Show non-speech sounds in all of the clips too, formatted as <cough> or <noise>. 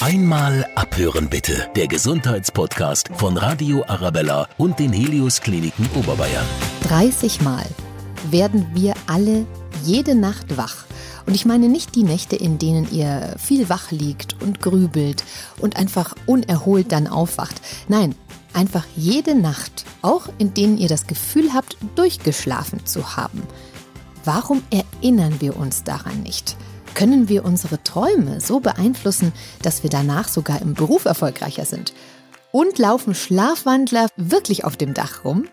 Einmal abhören bitte. Der Gesundheitspodcast von Radio Arabella und den Helios Kliniken Oberbayern. 30 Mal werden wir alle jede Nacht wach. Und ich meine nicht die Nächte, in denen ihr viel wach liegt und grübelt und einfach unerholt dann aufwacht. Nein, einfach jede Nacht, auch in denen ihr das Gefühl habt, durchgeschlafen zu haben. Warum erinnern wir uns daran nicht? Können wir unsere Träume so beeinflussen, dass wir danach sogar im Beruf erfolgreicher sind? Und laufen Schlafwandler wirklich auf dem Dach rum?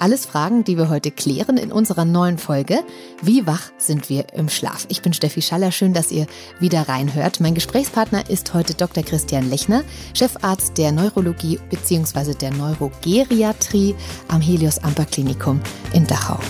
Alles Fragen, die wir heute klären in unserer neuen Folge. Wie wach sind wir im Schlaf? Ich bin Steffi Schaller, schön, dass ihr wieder reinhört. Mein Gesprächspartner ist heute Dr. Christian Lechner, Chefarzt der Neurologie bzw. der Neurogeriatrie am Helios Amper Klinikum in Dachau.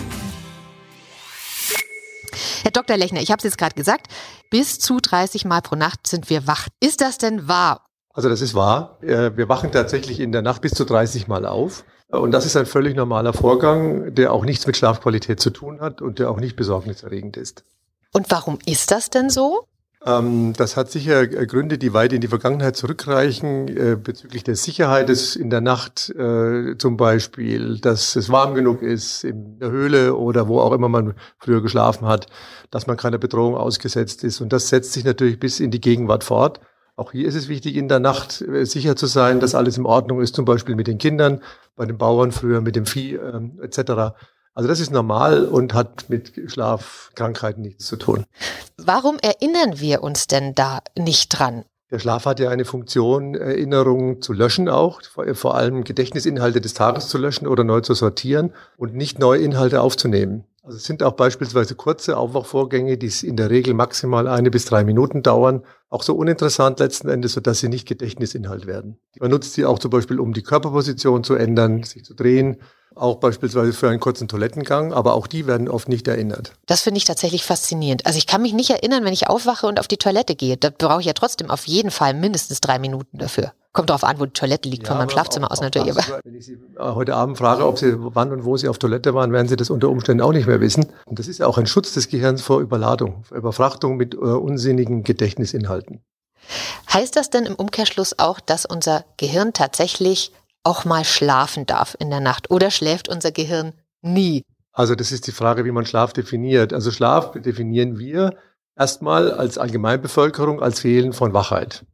Herr Dr. Lechner, ich habe es jetzt gerade gesagt, bis zu 30 Mal pro Nacht sind wir wach. Ist das denn wahr? Also das ist wahr. Äh, wir wachen tatsächlich in der Nacht bis zu 30 Mal auf. Und das ist ein völlig normaler Vorgang, der auch nichts mit Schlafqualität zu tun hat und der auch nicht besorgniserregend ist. Und warum ist das denn so? Ähm, das hat sicher äh, Gründe, die weit in die Vergangenheit zurückreichen, äh, bezüglich der Sicherheit des in der Nacht äh, zum Beispiel, dass es warm genug ist in der Höhle oder wo auch immer man früher geschlafen hat, dass man keiner Bedrohung ausgesetzt ist. Und das setzt sich natürlich bis in die Gegenwart fort. Auch hier ist es wichtig, in der Nacht sicher zu sein, dass alles in Ordnung ist, zum Beispiel mit den Kindern, bei den Bauern früher, mit dem Vieh ähm, etc. Also das ist normal und hat mit Schlafkrankheiten nichts zu tun. Warum erinnern wir uns denn da nicht dran? Der Schlaf hat ja eine Funktion, Erinnerungen zu löschen auch, vor allem Gedächtnisinhalte des Tages zu löschen oder neu zu sortieren und nicht neue Inhalte aufzunehmen. Also es sind auch beispielsweise kurze Aufwachvorgänge, die in der Regel maximal eine bis drei Minuten dauern, auch so uninteressant letzten Endes, sodass sie nicht Gedächtnisinhalt werden. Man nutzt sie auch zum Beispiel, um die Körperposition zu ändern, sich zu drehen auch beispielsweise für einen kurzen Toilettengang, aber auch die werden oft nicht erinnert. Das finde ich tatsächlich faszinierend. Also ich kann mich nicht erinnern, wenn ich aufwache und auf die Toilette gehe. Da brauche ich ja trotzdem auf jeden Fall mindestens drei Minuten dafür. Kommt darauf an, wo die Toilette liegt, ja, von meinem Schlafzimmer aus natürlich. Das, wenn ich Sie heute Abend frage, ob Sie wann und wo Sie auf Toilette waren, werden Sie das unter Umständen auch nicht mehr wissen. Und das ist ja auch ein Schutz des Gehirns vor Überladung, vor Überfrachtung mit äh, unsinnigen Gedächtnisinhalten. Heißt das denn im Umkehrschluss auch, dass unser Gehirn tatsächlich auch mal schlafen darf in der Nacht? Oder schläft unser Gehirn nie? Also das ist die Frage, wie man Schlaf definiert. Also Schlaf definieren wir erstmal als Allgemeinbevölkerung als Fehlen von Wachheit.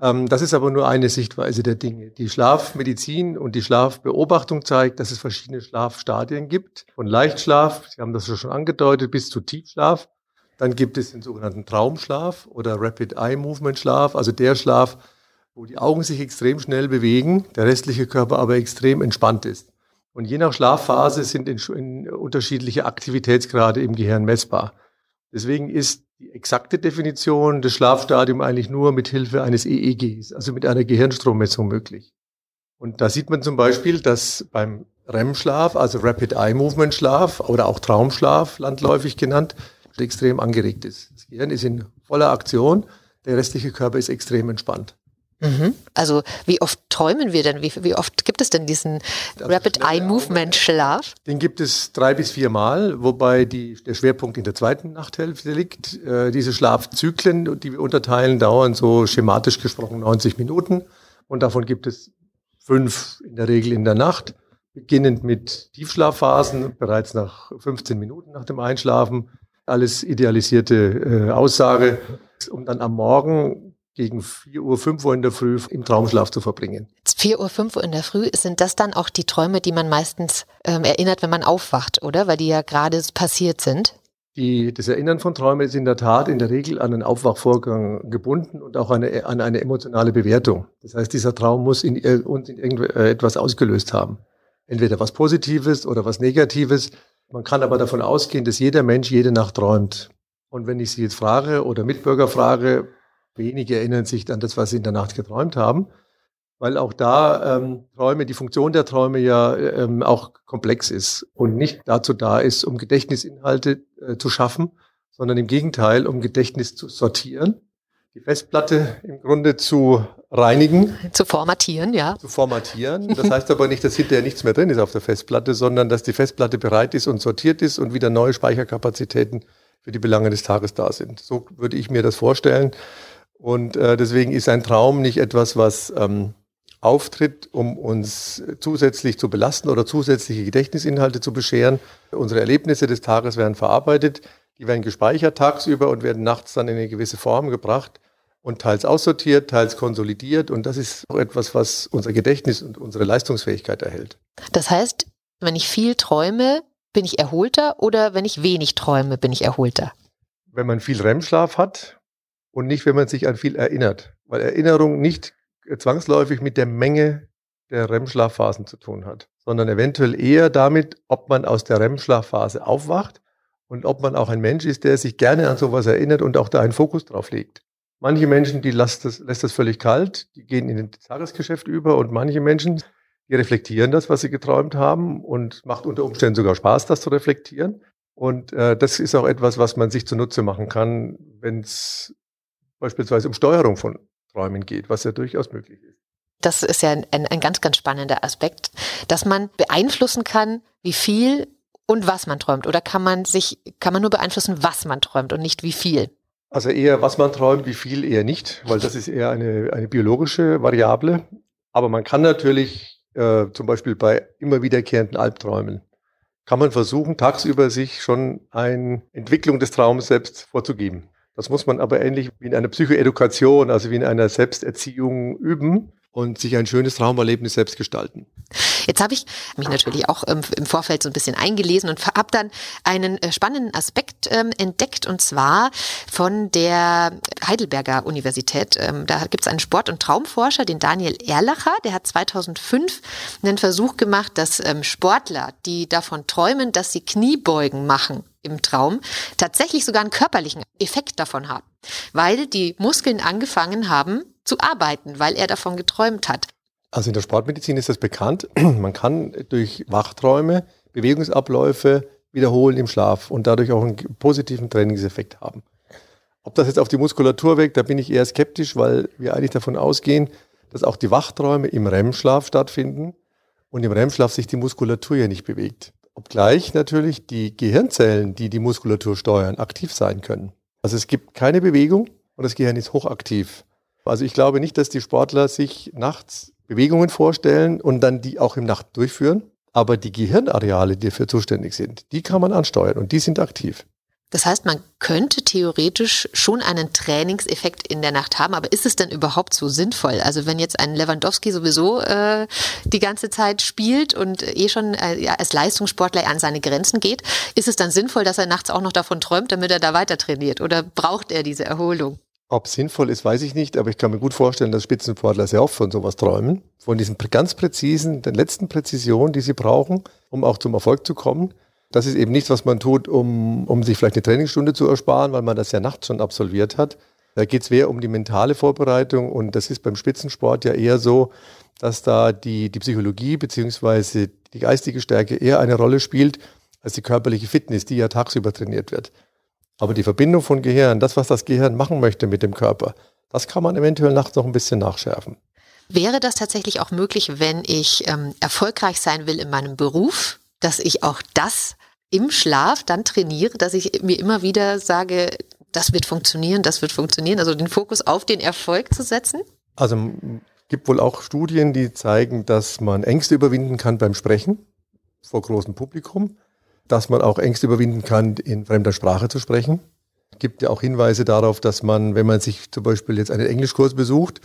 Ähm, das ist aber nur eine Sichtweise der Dinge. Die Schlafmedizin und die Schlafbeobachtung zeigt, dass es verschiedene Schlafstadien gibt. Von Leichtschlaf, Sie haben das schon angedeutet, bis zu Tiefschlaf. Dann gibt es den sogenannten Traumschlaf oder Rapid Eye Movement Schlaf, also der Schlaf, wo die Augen sich extrem schnell bewegen, der restliche Körper aber extrem entspannt ist. Und je nach Schlafphase sind in, in unterschiedliche Aktivitätsgrade im Gehirn messbar. Deswegen ist die exakte Definition des Schlafstadiums eigentlich nur mit Hilfe eines EEGs, also mit einer Gehirnstrommessung möglich. Und da sieht man zum Beispiel, dass beim REM-Schlaf, also Rapid Eye Movement Schlaf oder auch Traumschlaf, landläufig genannt, extrem angeregt ist. Das Gehirn ist in voller Aktion, der restliche Körper ist extrem entspannt. Mhm. Also wie oft träumen wir denn? Wie, wie oft gibt es denn diesen also Rapid Eye Movement Schlaf? Den gibt es drei bis vier Mal, wobei die, der Schwerpunkt in der zweiten Nachthälfte liegt. Äh, diese Schlafzyklen, die wir unterteilen, dauern so schematisch gesprochen 90 Minuten und davon gibt es fünf in der Regel in der Nacht, beginnend mit Tiefschlafphasen bereits nach 15 Minuten nach dem Einschlafen. Alles idealisierte äh, Aussage, um dann am Morgen gegen 4 Uhr, 5 Uhr in der Früh im Traumschlaf zu verbringen. 4 Uhr, 5 Uhr in der Früh, sind das dann auch die Träume, die man meistens ähm, erinnert, wenn man aufwacht, oder? Weil die ja gerade passiert sind. Die, das Erinnern von Träumen ist in der Tat in der Regel an einen Aufwachvorgang gebunden und auch eine, an eine emotionale Bewertung. Das heißt, dieser Traum muss in, äh, uns in irgendetwas äh, ausgelöst haben. Entweder was Positives oder was Negatives. Man kann aber davon ausgehen, dass jeder Mensch jede Nacht träumt. Und wenn ich Sie jetzt frage oder Mitbürger frage, Wenige erinnern sich an das, was sie in der Nacht geträumt haben, weil auch da ähm, Träume, die Funktion der Träume ja ähm, auch komplex ist und nicht dazu da ist, um Gedächtnisinhalte äh, zu schaffen, sondern im Gegenteil, um Gedächtnis zu sortieren, die Festplatte im Grunde zu reinigen. Zu formatieren, ja. Zu formatieren. Das heißt aber nicht, dass hinterher nichts mehr drin ist auf der Festplatte, sondern dass die Festplatte bereit ist und sortiert ist und wieder neue Speicherkapazitäten für die Belange des Tages da sind. So würde ich mir das vorstellen. Und äh, deswegen ist ein Traum nicht etwas, was ähm, auftritt, um uns zusätzlich zu belasten oder zusätzliche Gedächtnisinhalte zu bescheren. Unsere Erlebnisse des Tages werden verarbeitet, die werden gespeichert tagsüber und werden nachts dann in eine gewisse Form gebracht und teils aussortiert, teils konsolidiert. Und das ist auch etwas, was unser Gedächtnis und unsere Leistungsfähigkeit erhält. Das heißt, wenn ich viel träume, bin ich erholter oder wenn ich wenig träume, bin ich erholter? Wenn man viel REM-Schlaf hat und nicht, wenn man sich an viel erinnert. Weil Erinnerung nicht zwangsläufig mit der Menge der REM-Schlafphasen zu tun hat, sondern eventuell eher damit, ob man aus der REM-Schlafphase aufwacht und ob man auch ein Mensch ist, der sich gerne an sowas erinnert und auch da einen Fokus drauf legt. Manche Menschen, die lässt das, lässt das völlig kalt, die gehen in das Tagesgeschäft über und manche Menschen, die reflektieren das, was sie geträumt haben und macht unter Umständen sogar Spaß, das zu reflektieren. Und äh, das ist auch etwas, was man sich zunutze machen kann, wenn es beispielsweise um Steuerung von Träumen geht, was ja durchaus möglich ist. Das ist ja ein, ein ganz, ganz spannender Aspekt, dass man beeinflussen kann, wie viel und was man träumt. Oder kann man sich, kann man nur beeinflussen, was man träumt und nicht wie viel? Also eher, was man träumt, wie viel eher nicht, weil das ist eher eine, eine biologische Variable. Aber man kann natürlich äh, zum Beispiel bei immer wiederkehrenden Albträumen, kann man versuchen, tagsüber sich schon eine Entwicklung des Traums selbst vorzugeben. Das muss man aber ähnlich wie in einer Psychoedukation, also wie in einer Selbsterziehung üben und sich ein schönes Traumerlebnis selbst gestalten. Jetzt habe ich mich natürlich auch ähm, im Vorfeld so ein bisschen eingelesen und habe dann einen äh, spannenden Aspekt ähm, entdeckt und zwar von der Heidelberger Universität. Ähm, da gibt es einen Sport- und Traumforscher, den Daniel Erlacher, der hat 2005 einen Versuch gemacht, dass ähm, Sportler, die davon träumen, dass sie Kniebeugen machen, im Traum tatsächlich sogar einen körperlichen Effekt davon haben, weil die Muskeln angefangen haben zu arbeiten, weil er davon geträumt hat. Also in der Sportmedizin ist das bekannt. <clears throat> Man kann durch Wachträume Bewegungsabläufe wiederholen im Schlaf und dadurch auch einen positiven Trainingseffekt haben. Ob das jetzt auf die Muskulatur wirkt, da bin ich eher skeptisch, weil wir eigentlich davon ausgehen, dass auch die Wachträume im REM-Schlaf stattfinden und im REM-Schlaf sich die Muskulatur ja nicht bewegt. Obgleich natürlich die Gehirnzellen, die die Muskulatur steuern, aktiv sein können. Also es gibt keine Bewegung und das Gehirn ist hochaktiv. Also ich glaube nicht, dass die Sportler sich nachts Bewegungen vorstellen und dann die auch im Nacht durchführen. Aber die Gehirnareale, die dafür zuständig sind, die kann man ansteuern und die sind aktiv. Das heißt, man könnte theoretisch schon einen Trainingseffekt in der Nacht haben, aber ist es denn überhaupt so sinnvoll? Also wenn jetzt ein Lewandowski sowieso äh, die ganze Zeit spielt und eh schon äh, als Leistungssportler an seine Grenzen geht, ist es dann sinnvoll, dass er nachts auch noch davon träumt, damit er da weiter trainiert? Oder braucht er diese Erholung? Ob sinnvoll ist, weiß ich nicht, aber ich kann mir gut vorstellen, dass Spitzensportler sehr oft von sowas träumen. Von diesen ganz präzisen, den letzten Präzisionen, die sie brauchen, um auch zum Erfolg zu kommen. Das ist eben nichts, was man tut, um, um sich vielleicht eine Trainingsstunde zu ersparen, weil man das ja nachts schon absolviert hat. Da geht es mehr um die mentale Vorbereitung und das ist beim Spitzensport ja eher so, dass da die, die Psychologie beziehungsweise die geistige Stärke eher eine Rolle spielt als die körperliche Fitness, die ja tagsüber trainiert wird. Aber die Verbindung von Gehirn, das, was das Gehirn machen möchte mit dem Körper, das kann man eventuell nachts noch ein bisschen nachschärfen. Wäre das tatsächlich auch möglich, wenn ich ähm, erfolgreich sein will in meinem Beruf, dass ich auch das im Schlaf dann trainiere, dass ich mir immer wieder sage, das wird funktionieren, das wird funktionieren, also den Fokus auf den Erfolg zu setzen? Also gibt wohl auch Studien, die zeigen, dass man Ängste überwinden kann beim Sprechen vor großem Publikum dass man auch Ängste überwinden kann, in fremder Sprache zu sprechen. Gibt ja auch Hinweise darauf, dass man, wenn man sich zum Beispiel jetzt einen Englischkurs besucht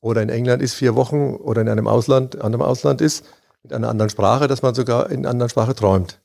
oder in England ist vier Wochen oder in einem Ausland, anderem Ausland ist, mit einer anderen Sprache, dass man sogar in einer anderen Sprache träumt.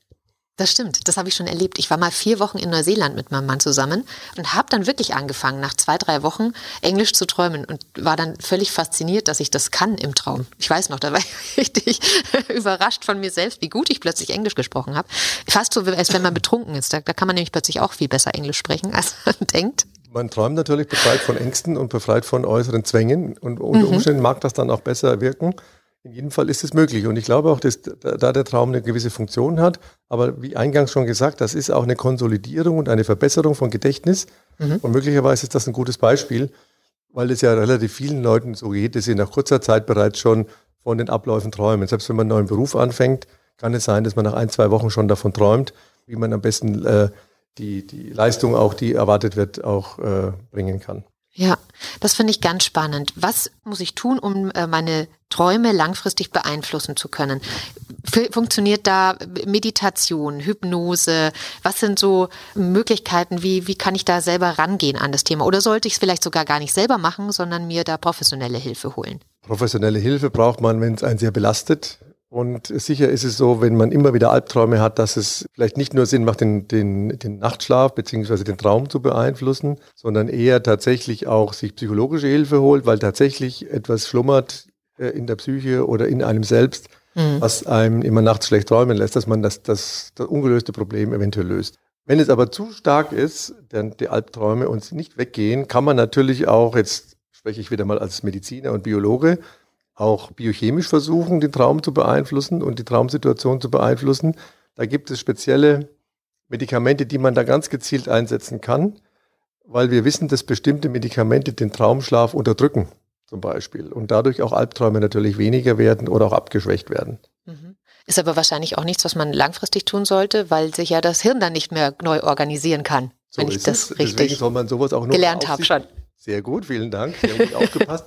Das stimmt, das habe ich schon erlebt. Ich war mal vier Wochen in Neuseeland mit meinem Mann zusammen und habe dann wirklich angefangen, nach zwei, drei Wochen Englisch zu träumen und war dann völlig fasziniert, dass ich das kann im Traum. Ich weiß noch, da war ich <laughs> richtig überrascht von mir selbst, wie gut ich plötzlich Englisch gesprochen habe. Fast so, als wenn man betrunken ist. Da, da kann man nämlich plötzlich auch viel besser Englisch sprechen, <laughs> als man denkt. Man träumt natürlich befreit von Ängsten und befreit von äußeren Zwängen und unter mhm. Umständen mag das dann auch besser wirken. In jedem Fall ist es möglich. Und ich glaube auch, dass da der Traum eine gewisse Funktion hat. Aber wie eingangs schon gesagt, das ist auch eine Konsolidierung und eine Verbesserung von Gedächtnis. Mhm. Und möglicherweise ist das ein gutes Beispiel, weil es ja relativ vielen Leuten so geht, dass sie nach kurzer Zeit bereits schon von den Abläufen träumen. Selbst wenn man einen neuen Beruf anfängt, kann es sein, dass man nach ein, zwei Wochen schon davon träumt, wie man am besten äh, die, die Leistung auch, die erwartet wird, auch äh, bringen kann. Ja, Das finde ich ganz spannend. Was muss ich tun, um äh, meine Träume langfristig beeinflussen zu können? Funktioniert da Meditation, Hypnose? Was sind so Möglichkeiten? Wie, wie kann ich da selber rangehen an das Thema? Oder sollte ich es vielleicht sogar gar nicht selber machen, sondern mir da professionelle Hilfe holen? Professionelle Hilfe braucht man, wenn es einen sehr belastet. Und sicher ist es so, wenn man immer wieder Albträume hat, dass es vielleicht nicht nur Sinn macht, den, den, den Nachtschlaf beziehungsweise den Traum zu beeinflussen, sondern eher tatsächlich auch sich psychologische Hilfe holt, weil tatsächlich etwas schlummert äh, in der Psyche oder in einem selbst, mhm. was einem immer nachts schlecht träumen lässt, dass man das, das, das ungelöste Problem eventuell löst. Wenn es aber zu stark ist, denn die Albträume uns nicht weggehen, kann man natürlich auch, jetzt spreche ich wieder mal als Mediziner und Biologe, auch biochemisch versuchen, den Traum zu beeinflussen und die Traumsituation zu beeinflussen. Da gibt es spezielle Medikamente, die man da ganz gezielt einsetzen kann, weil wir wissen, dass bestimmte Medikamente den Traumschlaf unterdrücken, zum Beispiel, und dadurch auch Albträume natürlich weniger werden oder auch abgeschwächt werden. Mhm. Ist aber wahrscheinlich auch nichts, was man langfristig tun sollte, weil sich ja das Hirn dann nicht mehr neu organisieren kann. So wenn ich das es. richtig Deswegen soll man sowas auch nur gelernt habe schon. Sehr gut, vielen Dank. Sie haben gut <laughs> aufgepasst.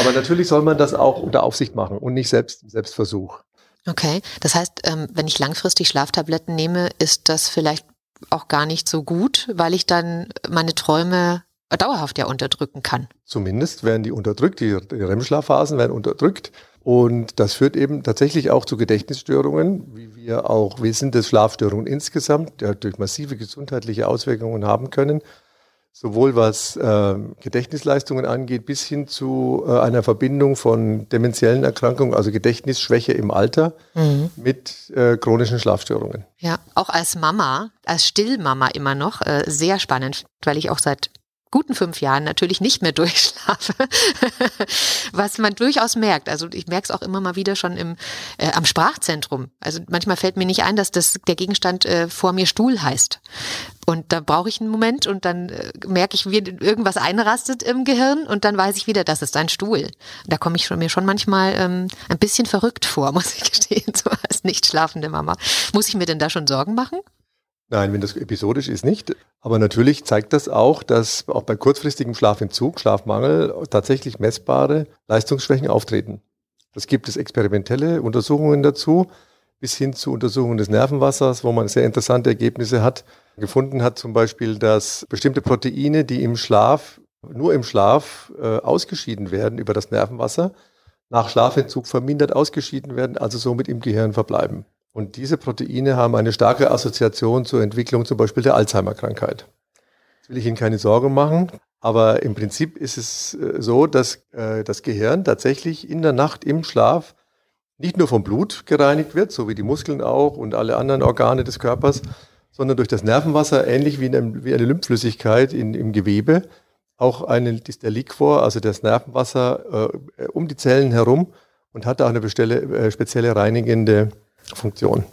Aber natürlich soll man das auch unter Aufsicht machen und nicht selbst Selbstversuch. Okay, das heißt, ähm, wenn ich langfristig Schlaftabletten nehme, ist das vielleicht auch gar nicht so gut, weil ich dann meine Träume dauerhaft ja unterdrücken kann. Zumindest werden die unterdrückt, die REM-Schlafphasen werden unterdrückt. Und das führt eben tatsächlich auch zu Gedächtnisstörungen, wie wir auch wissen, dass Schlafstörungen insgesamt ja, durch massive gesundheitliche Auswirkungen haben können sowohl was äh, Gedächtnisleistungen angeht, bis hin zu äh, einer Verbindung von dementiellen Erkrankungen, also Gedächtnisschwäche im Alter, mhm. mit äh, chronischen Schlafstörungen. Ja, auch als Mama, als Stillmama immer noch, äh, sehr spannend, weil ich auch seit guten fünf Jahren natürlich nicht mehr <laughs> durchschlafe, was man durchaus merkt. Also ich merke es auch immer mal wieder schon im, äh, am Sprachzentrum. Also manchmal fällt mir nicht ein, dass das der Gegenstand äh, vor mir Stuhl heißt. Und da brauche ich einen Moment und dann äh, merke ich, wie irgendwas einrastet im Gehirn und dann weiß ich wieder, das ist ein Stuhl. Da komme ich schon, mir schon manchmal ähm, ein bisschen verrückt vor, <laughs> muss ich gestehen, so als nicht schlafende Mama. Muss ich mir denn da schon Sorgen machen? Nein, wenn das episodisch ist, nicht. Aber natürlich zeigt das auch, dass auch bei kurzfristigem Schlafentzug, Schlafmangel tatsächlich messbare Leistungsschwächen auftreten. Das gibt es experimentelle Untersuchungen dazu, bis hin zu Untersuchungen des Nervenwassers, wo man sehr interessante Ergebnisse hat. Gefunden hat zum Beispiel, dass bestimmte Proteine, die im Schlaf, nur im Schlaf äh, ausgeschieden werden über das Nervenwasser, nach Schlafentzug vermindert ausgeschieden werden, also somit im Gehirn verbleiben. Und diese Proteine haben eine starke Assoziation zur Entwicklung zum Beispiel der Alzheimer-Krankheit. Jetzt will ich Ihnen keine Sorge machen, aber im Prinzip ist es äh, so, dass äh, das Gehirn tatsächlich in der Nacht im Schlaf nicht nur vom Blut gereinigt wird, so wie die Muskeln auch und alle anderen Organe des Körpers, sondern durch das Nervenwasser, ähnlich wie eine, wie eine Lymphflüssigkeit in, im Gewebe, auch eine, der Liquor, also das Nervenwasser äh, um die Zellen herum und hat auch eine bestelle, äh, spezielle reinigende Funktion.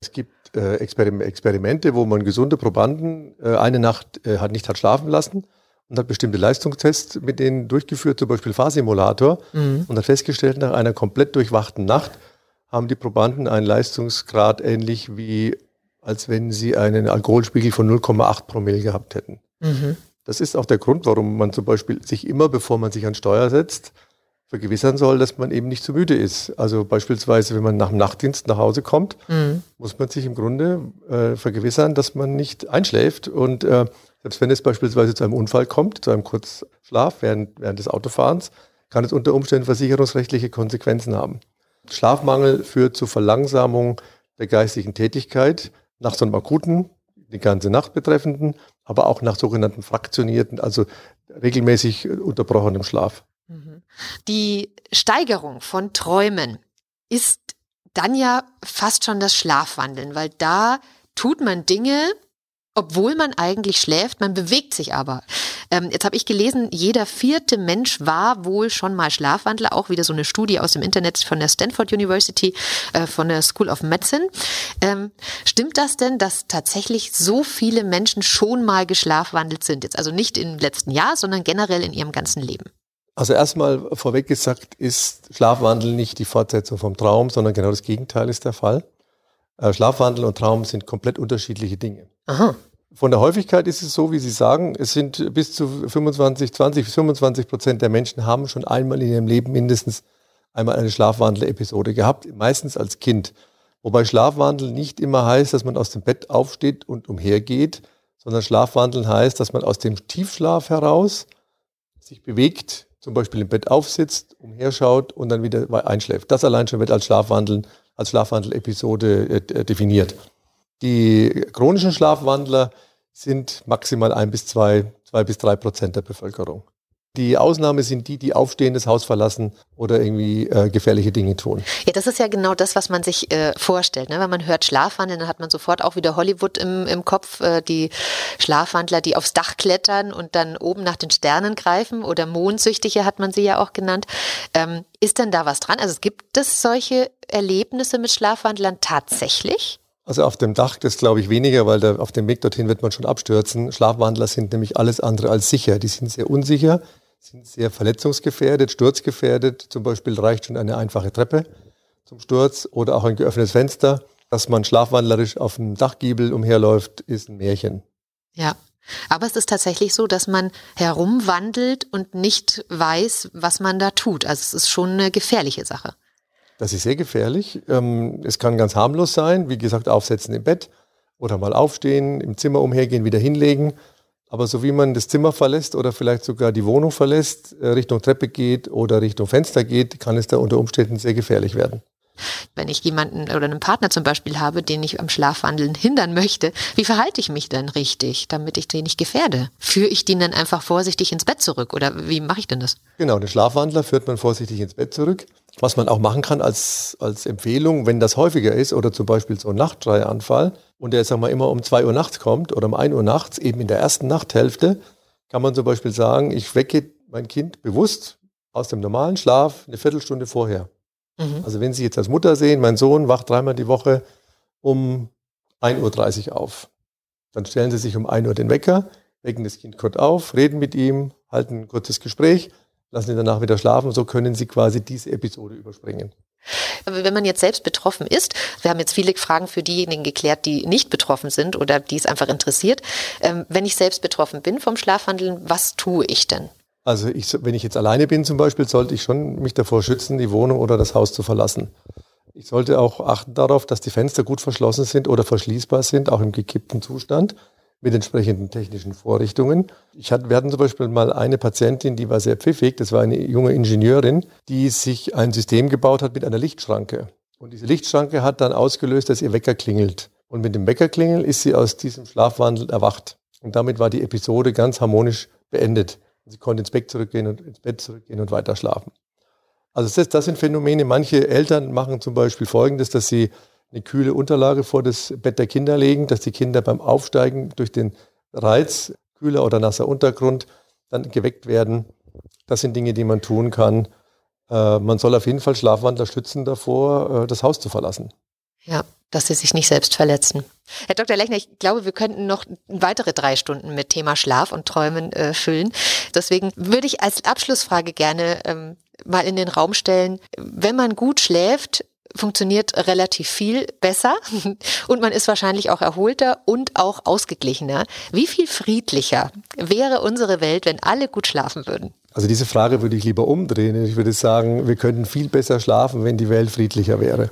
Es gibt äh, Experimente, wo man gesunde Probanden äh, eine Nacht äh, hat, nicht hat schlafen lassen und hat bestimmte Leistungstests mit denen durchgeführt, zum Beispiel Fahrsimulator, mhm. und hat festgestellt, nach einer komplett durchwachten Nacht haben die Probanden einen Leistungsgrad ähnlich wie als wenn sie einen Alkoholspiegel von 0,8 Promille gehabt hätten. Mhm. Das ist auch der Grund, warum man zum Beispiel sich immer, bevor man sich an Steuer setzt, vergewissern soll, dass man eben nicht zu müde ist. Also beispielsweise, wenn man nach dem Nachtdienst nach Hause kommt, mhm. muss man sich im Grunde äh, vergewissern, dass man nicht einschläft. Und äh, selbst wenn es beispielsweise zu einem Unfall kommt, zu einem Kurzschlaf während, während des Autofahrens, kann es unter Umständen versicherungsrechtliche Konsequenzen haben. Schlafmangel führt zu Verlangsamung der geistigen Tätigkeit nach so einem akuten, die ganze Nacht betreffenden, aber auch nach sogenannten fraktionierten, also regelmäßig unterbrochenem Schlaf. Mhm. Die Steigerung von Träumen ist dann ja fast schon das Schlafwandeln, weil da tut man Dinge, obwohl man eigentlich schläft, man bewegt sich aber. Ähm, jetzt habe ich gelesen, jeder vierte Mensch war wohl schon mal Schlafwandler, auch wieder so eine Studie aus dem Internet von der Stanford University, äh, von der School of Medicine. Ähm, stimmt das denn, dass tatsächlich so viele Menschen schon mal geschlafwandelt sind? Jetzt also nicht im letzten Jahr, sondern generell in ihrem ganzen Leben. Also erstmal vorweg gesagt, ist Schlafwandel nicht die Fortsetzung vom Traum, sondern genau das Gegenteil ist der Fall. Äh, Schlafwandel und Traum sind komplett unterschiedliche Dinge. Aha. Von der Häufigkeit ist es so, wie Sie sagen, es sind bis zu 25, 20 bis 25 Prozent der Menschen haben schon einmal in ihrem Leben mindestens einmal eine Schlafwandel-Episode gehabt, meistens als Kind. Wobei Schlafwandel nicht immer heißt, dass man aus dem Bett aufsteht und umhergeht, sondern Schlafwandeln heißt, dass man aus dem Tiefschlaf heraus sich bewegt, zum Beispiel im Bett aufsitzt, umherschaut und dann wieder einschläft. Das allein schon wird als Schlafwandeln, als Schlafwandel-Episode äh, definiert. Die chronischen Schlafwandler sind maximal ein bis zwei, zwei bis drei Prozent der Bevölkerung. Die Ausnahme sind die, die aufstehen, das Haus verlassen oder irgendwie äh, gefährliche Dinge tun. Ja, das ist ja genau das, was man sich äh, vorstellt. Ne? Wenn man hört Schlafwandeln, dann hat man sofort auch wieder Hollywood im, im Kopf. Äh, die Schlafwandler, die aufs Dach klettern und dann oben nach den Sternen greifen oder Mondsüchtige hat man sie ja auch genannt. Ähm, ist denn da was dran? Also gibt es solche Erlebnisse mit Schlafwandlern tatsächlich? Also auf dem Dach, das glaube ich weniger, weil da auf dem Weg dorthin wird man schon abstürzen. Schlafwandler sind nämlich alles andere als sicher. Die sind sehr unsicher, sind sehr verletzungsgefährdet, sturzgefährdet. Zum Beispiel reicht schon eine einfache Treppe zum Sturz oder auch ein geöffnetes Fenster. Dass man schlafwandlerisch auf dem Dachgiebel umherläuft, ist ein Märchen. Ja. Aber es ist tatsächlich so, dass man herumwandelt und nicht weiß, was man da tut. Also es ist schon eine gefährliche Sache. Das ist sehr gefährlich. Ähm, es kann ganz harmlos sein, wie gesagt, aufsetzen im Bett oder mal aufstehen, im Zimmer umhergehen, wieder hinlegen. Aber so wie man das Zimmer verlässt oder vielleicht sogar die Wohnung verlässt, äh, Richtung Treppe geht oder Richtung Fenster geht, kann es da unter Umständen sehr gefährlich werden. Wenn ich jemanden oder einen Partner zum Beispiel habe, den ich am Schlafwandeln hindern möchte, wie verhalte ich mich dann richtig, damit ich den nicht gefährde? Führe ich den dann einfach vorsichtig ins Bett zurück oder wie mache ich denn das? Genau, den Schlafwandler führt man vorsichtig ins Bett zurück. Was man auch machen kann als, als Empfehlung, wenn das häufiger ist oder zum Beispiel so ein Nachtschreianfall und der sag mal, immer um zwei Uhr nachts kommt oder um ein Uhr nachts, eben in der ersten Nachthälfte, kann man zum Beispiel sagen, ich wecke mein Kind bewusst aus dem normalen Schlaf eine Viertelstunde vorher. Mhm. Also wenn Sie jetzt als Mutter sehen, mein Sohn wacht dreimal die Woche um 1.30 Uhr auf. Dann stellen Sie sich um 1 Uhr den Wecker, wecken das Kind kurz auf, reden mit ihm, halten ein kurzes Gespräch lassen ihn danach wieder schlafen. So können sie quasi diese Episode überspringen. Wenn man jetzt selbst betroffen ist, wir haben jetzt viele Fragen für diejenigen geklärt, die nicht betroffen sind oder die es einfach interessiert. Ähm, wenn ich selbst betroffen bin vom Schlafwandeln, was tue ich denn? Also ich, wenn ich jetzt alleine bin zum Beispiel, sollte ich schon mich davor schützen, die Wohnung oder das Haus zu verlassen. Ich sollte auch achten darauf, dass die Fenster gut verschlossen sind oder verschließbar sind, auch im gekippten Zustand mit entsprechenden technischen Vorrichtungen. Ich hatte, wir hatten zum Beispiel mal eine Patientin, die war sehr pfiffig, das war eine junge Ingenieurin, die sich ein System gebaut hat mit einer Lichtschranke. Und diese Lichtschranke hat dann ausgelöst, dass ihr Wecker klingelt. Und mit dem Weckerklingel ist sie aus diesem Schlafwandel erwacht. Und damit war die Episode ganz harmonisch beendet. Sie konnte ins Bett zurückgehen und ins Bett zurückgehen und weiter schlafen. Also das, das sind Phänomene. Manche Eltern machen zum Beispiel Folgendes, dass sie eine kühle Unterlage vor das Bett der Kinder legen, dass die Kinder beim Aufsteigen durch den Reiz, kühler oder nasser Untergrund, dann geweckt werden. Das sind Dinge, die man tun kann. Äh, man soll auf jeden Fall Schlafwandler schützen davor, äh, das Haus zu verlassen. Ja, dass sie sich nicht selbst verletzen. Herr Dr. Lechner, ich glaube, wir könnten noch weitere drei Stunden mit Thema Schlaf und Träumen äh, füllen. Deswegen würde ich als Abschlussfrage gerne ähm, mal in den Raum stellen, wenn man gut schläft, funktioniert relativ viel besser <laughs> und man ist wahrscheinlich auch erholter und auch ausgeglichener. Wie viel friedlicher wäre unsere Welt, wenn alle gut schlafen würden? Also diese Frage würde ich lieber umdrehen. Ich würde sagen, wir könnten viel besser schlafen, wenn die Welt friedlicher wäre.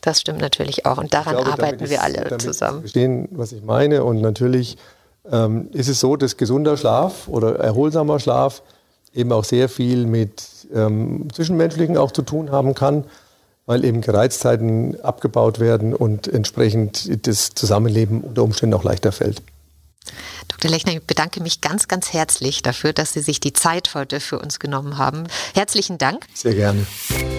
Das stimmt natürlich auch und daran glaube, arbeiten wir alle zusammen. Verstehen, was ich meine und natürlich ähm, ist es so, dass gesunder Schlaf oder erholsamer Schlaf eben auch sehr viel mit ähm, Zwischenmenschlichen auch zu tun haben kann weil eben Gereiztheiten abgebaut werden und entsprechend das Zusammenleben unter Umständen auch leichter fällt. Dr. Lechner, ich bedanke mich ganz, ganz herzlich dafür, dass Sie sich die Zeit heute für uns genommen haben. Herzlichen Dank. Sehr gerne.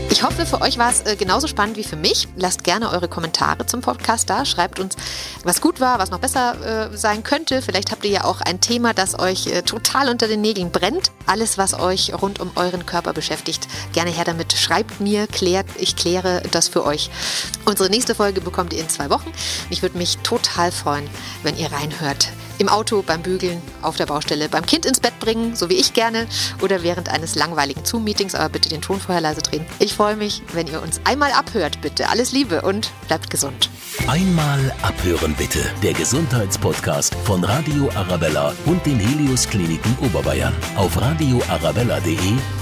Ich hoffe, für euch war es äh, genauso spannend wie für mich. Lasst gerne eure Kommentare zum Podcast da. Schreibt uns, was gut war, was noch besser äh, sein könnte. Vielleicht habt ihr ja auch ein Thema, das euch äh, total unter den Nägeln brennt. Alles, was euch rund um euren Körper beschäftigt, gerne her damit. Schreibt mir, klärt, ich kläre das für euch. Unsere nächste Folge bekommt ihr in zwei Wochen. Ich würde mich total freuen, wenn ihr reinhört Im Auto, beim Bügeln, auf der Baustelle, beim Kind ins Bett bringen, so wie ich gerne, oder während eines langweiligen Zoom-Meetings, aber bitte den Ton vorher leise drehen. Ich freue mich, wenn ihr uns einmal abhört, bitte. Alles Liebe und bleibt gesund. Einmal abhören bitte. Der Gesundheitspodcast von Radio Arabella und den Helios Kliniken Oberbayern auf radioarabella.de